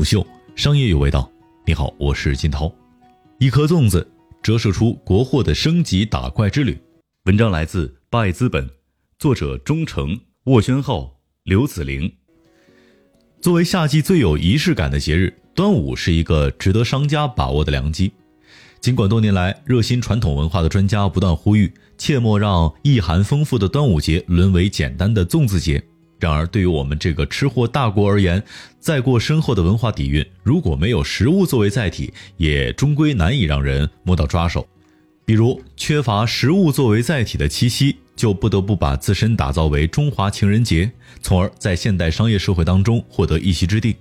虎嗅，商业有味道。你好，我是金涛。一颗粽子折射出国货的升级打怪之旅。文章来自八爱资本，作者钟诚、沃宣浩、刘子玲。作为夏季最有仪式感的节日，端午是一个值得商家把握的良机。尽管多年来热心传统文化的专家不断呼吁，切莫让意涵丰富的端午节沦为简单的粽子节。然而，对于我们这个吃货大国而言，再过深厚的文化底蕴，如果没有食物作为载体，也终归难以让人摸到抓手。比如，缺乏食物作为载体的七夕，就不得不把自身打造为中华情人节，从而在现代商业社会当中获得一席之地。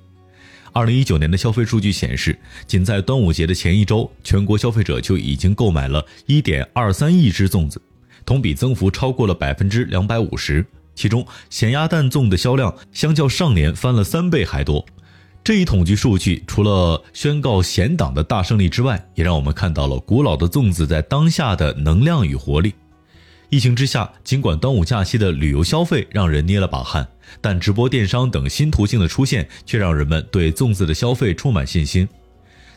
二零一九年的消费数据显示，仅在端午节的前一周，全国消费者就已经购买了一点二三亿只粽子，同比增幅超过了百分之两百五十。其中咸鸭蛋粽的销量相较上年翻了三倍还多，这一统计数据除了宣告咸党的大胜利之外，也让我们看到了古老的粽子在当下的能量与活力。疫情之下，尽管端午假期的旅游消费让人捏了把汗，但直播电商等新途径的出现，却让人们对粽子的消费充满信心。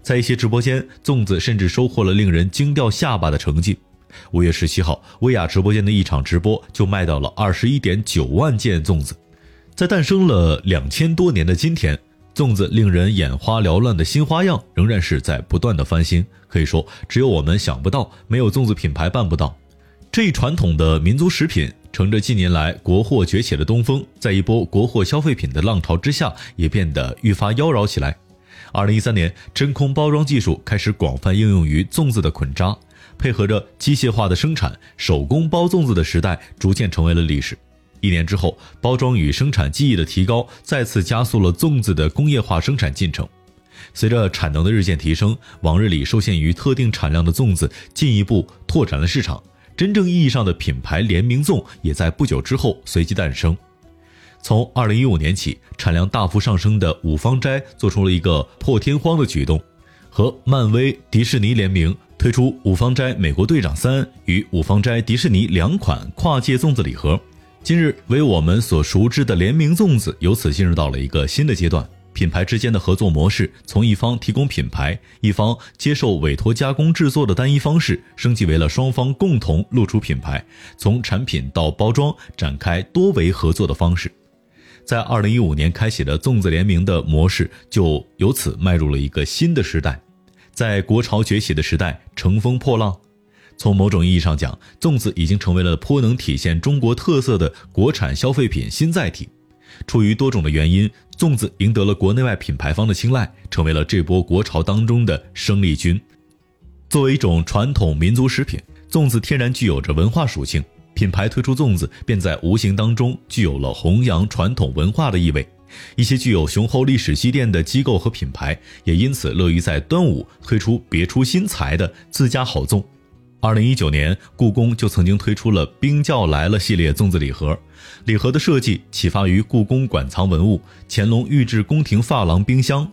在一些直播间，粽子甚至收获了令人惊掉下巴的成绩。五月十七号，薇娅直播间的一场直播就卖到了二十一点九万件粽子。在诞生了两千多年的今天，粽子令人眼花缭乱的新花样仍然是在不断的翻新。可以说，只有我们想不到，没有粽子品牌办不到。这一传统的民族食品，乘着近年来国货崛起的东风，在一波国货消费品的浪潮之下，也变得愈发妖娆起来。二零一三年，真空包装技术开始广泛应用于粽子的捆扎。配合着机械化的生产，手工包粽子的时代逐渐成为了历史。一年之后，包装与生产技艺的提高，再次加速了粽子的工业化生产进程。随着产能的日渐提升，往日里受限于特定产量的粽子进一步拓展了市场。真正意义上的品牌联名粽也在不久之后随即诞生。从二零一五年起，产量大幅上升的五芳斋做出了一个破天荒的举动，和漫威、迪士尼联名。推出五芳斋美国队长三与五芳斋迪士尼两款跨界粽子礼盒，今日为我们所熟知的联名粽子由此进入到了一个新的阶段。品牌之间的合作模式从一方提供品牌，一方接受委托加工制作的单一方式，升级为了双方共同露出品牌，从产品到包装展开多维合作的方式。在二零一五年开启的粽子联名的模式，就由此迈入了一个新的时代。在国潮崛起的时代，乘风破浪。从某种意义上讲，粽子已经成为了颇能体现中国特色的国产消费品新载体。出于多种的原因，粽子赢得了国内外品牌方的青睐，成为了这波国潮当中的生力军。作为一种传统民族食品，粽子天然具有着文化属性。品牌推出粽子，便在无形当中具有了弘扬传统文化的意味。一些具有雄厚历史积淀的机构和品牌，也因此乐于在端午推出别出心裁的自家好粽。二零一九年，故宫就曾经推出了“冰窖来了”系列粽子礼盒，礼盒的设计启发于故宫馆藏文物乾隆御制宫廷珐琅冰箱。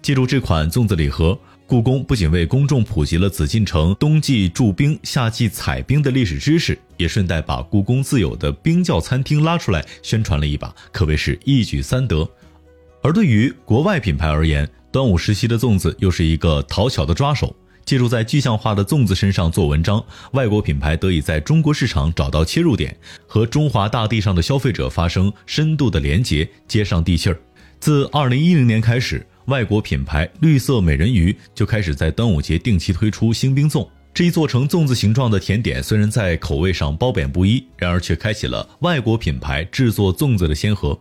借助这款粽子礼盒。故宫不仅为公众普及了紫禁城冬季驻冰、夏季采冰的历史知识，也顺带把故宫自有的冰窖餐厅拉出来宣传了一把，可谓是一举三得。而对于国外品牌而言，端午时期的粽子又是一个讨巧的抓手，借助在具象化的粽子身上做文章，外国品牌得以在中国市场找到切入点，和中华大地上的消费者发生深度的连结，接上地气儿。自二零一零年开始。外国品牌绿色美人鱼就开始在端午节定期推出新冰粽。这一做成粽子形状的甜点，虽然在口味上褒贬不一，然而却开启了外国品牌制作粽子的先河。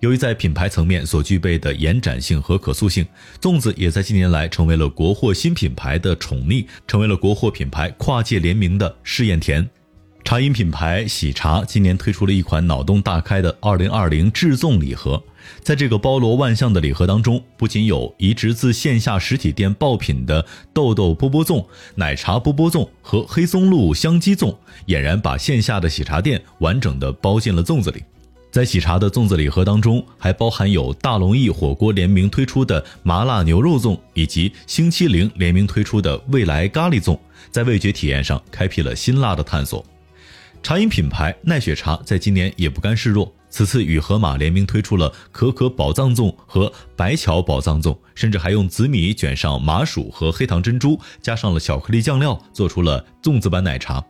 由于在品牌层面所具备的延展性和可塑性，粽子也在近年来成为了国货新品牌的宠溺，成为了国货品牌跨界联名的试验田。茶饮品牌喜茶今年推出了一款脑洞大开的二零二零制粽礼盒，在这个包罗万象的礼盒当中，不仅有移植自线下实体店爆品的豆豆波波粽、奶茶波波粽和黑松露香鸡粽，俨然把线下的喜茶店完整的包进了粽子里。在喜茶的粽子礼盒当中，还包含有大龙燚火锅联名推出的麻辣牛肉粽，以及星期零联名推出的未来咖喱粽，在味觉体验上开辟了辛辣的探索。茶饮品牌奈雪茶在今年也不甘示弱，此次与盒马联名推出了可可宝藏粽和白巧宝藏粽，甚至还用紫米卷上麻薯和黑糖珍珠，加上了巧克力酱料，做出了粽子版奶茶。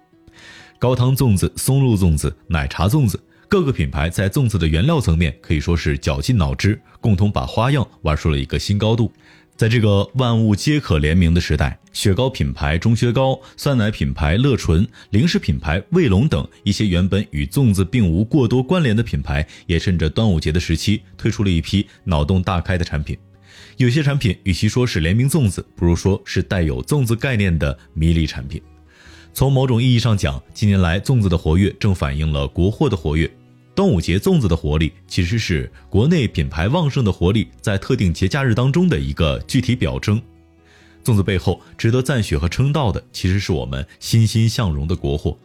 高汤粽子、松露粽子、奶茶粽子，各个品牌在粽子的原料层面可以说是绞尽脑汁，共同把花样玩出了一个新高度。在这个万物皆可联名的时代，雪糕品牌钟薛高、酸奶品牌乐纯、零食品牌卫龙等一些原本与粽子并无过多关联的品牌，也趁着端午节的时期推出了一批脑洞大开的产品。有些产品与其说是联名粽子，不如说是带有粽子概念的迷离产品。从某种意义上讲，近年来粽子的活跃正反映了国货的活跃。端午节粽子的活力，其实是国内品牌旺盛的活力在特定节假日当中的一个具体表征。粽子背后值得赞许和称道的，其实是我们欣欣向荣的国货。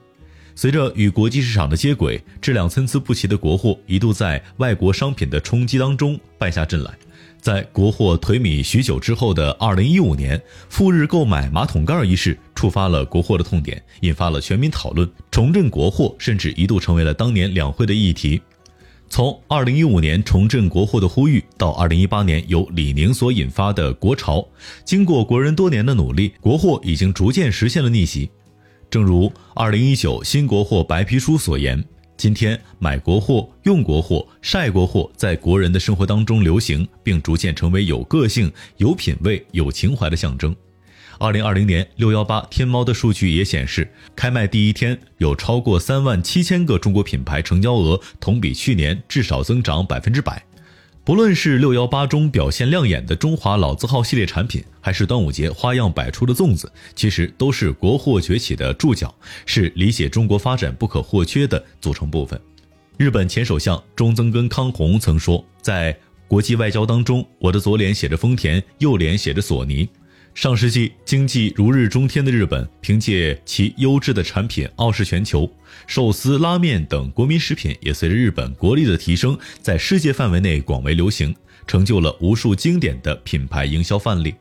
随着与国际市场的接轨，质量参差不齐的国货一度在外国商品的冲击当中败下阵来。在国货颓靡许久之后的二零一五年，赴日购买马桶盖一事触发了国货的痛点，引发了全民讨论。重振国货甚至一度成为了当年两会的议题。从二零一五年重振国货的呼吁，到二零一八年由李宁所引发的国潮，经过国人多年的努力，国货已经逐渐实现了逆袭。正如二零一九新国货白皮书所言。今天买国货、用国货、晒国货，在国人的生活当中流行，并逐渐成为有个性、有品位、有情怀的象征。二零二零年六幺八天猫的数据也显示，开卖第一天有超过三万七千个中国品牌成交额，同比去年至少增长百分之百。不论是六幺八中表现亮眼的中华老字号系列产品，还是端午节花样百出的粽子，其实都是国货崛起的注脚，是理解中国发展不可或缺的组成部分。日本前首相中曾根康弘曾说，在国际外交当中，我的左脸写着丰田，右脸写着索尼。上世纪经济如日中天的日本，凭借其优质的产品傲视全球，寿司、拉面等国民食品也随着日本国力的提升，在世界范围内广为流行，成就了无数经典的品牌营销范例。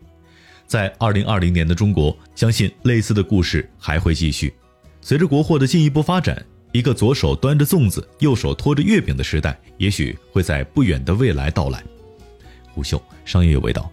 在二零二零年的中国，相信类似的故事还会继续。随着国货的进一步发展，一个左手端着粽子，右手托着月饼的时代，也许会在不远的未来到来。虎嗅商业有味道。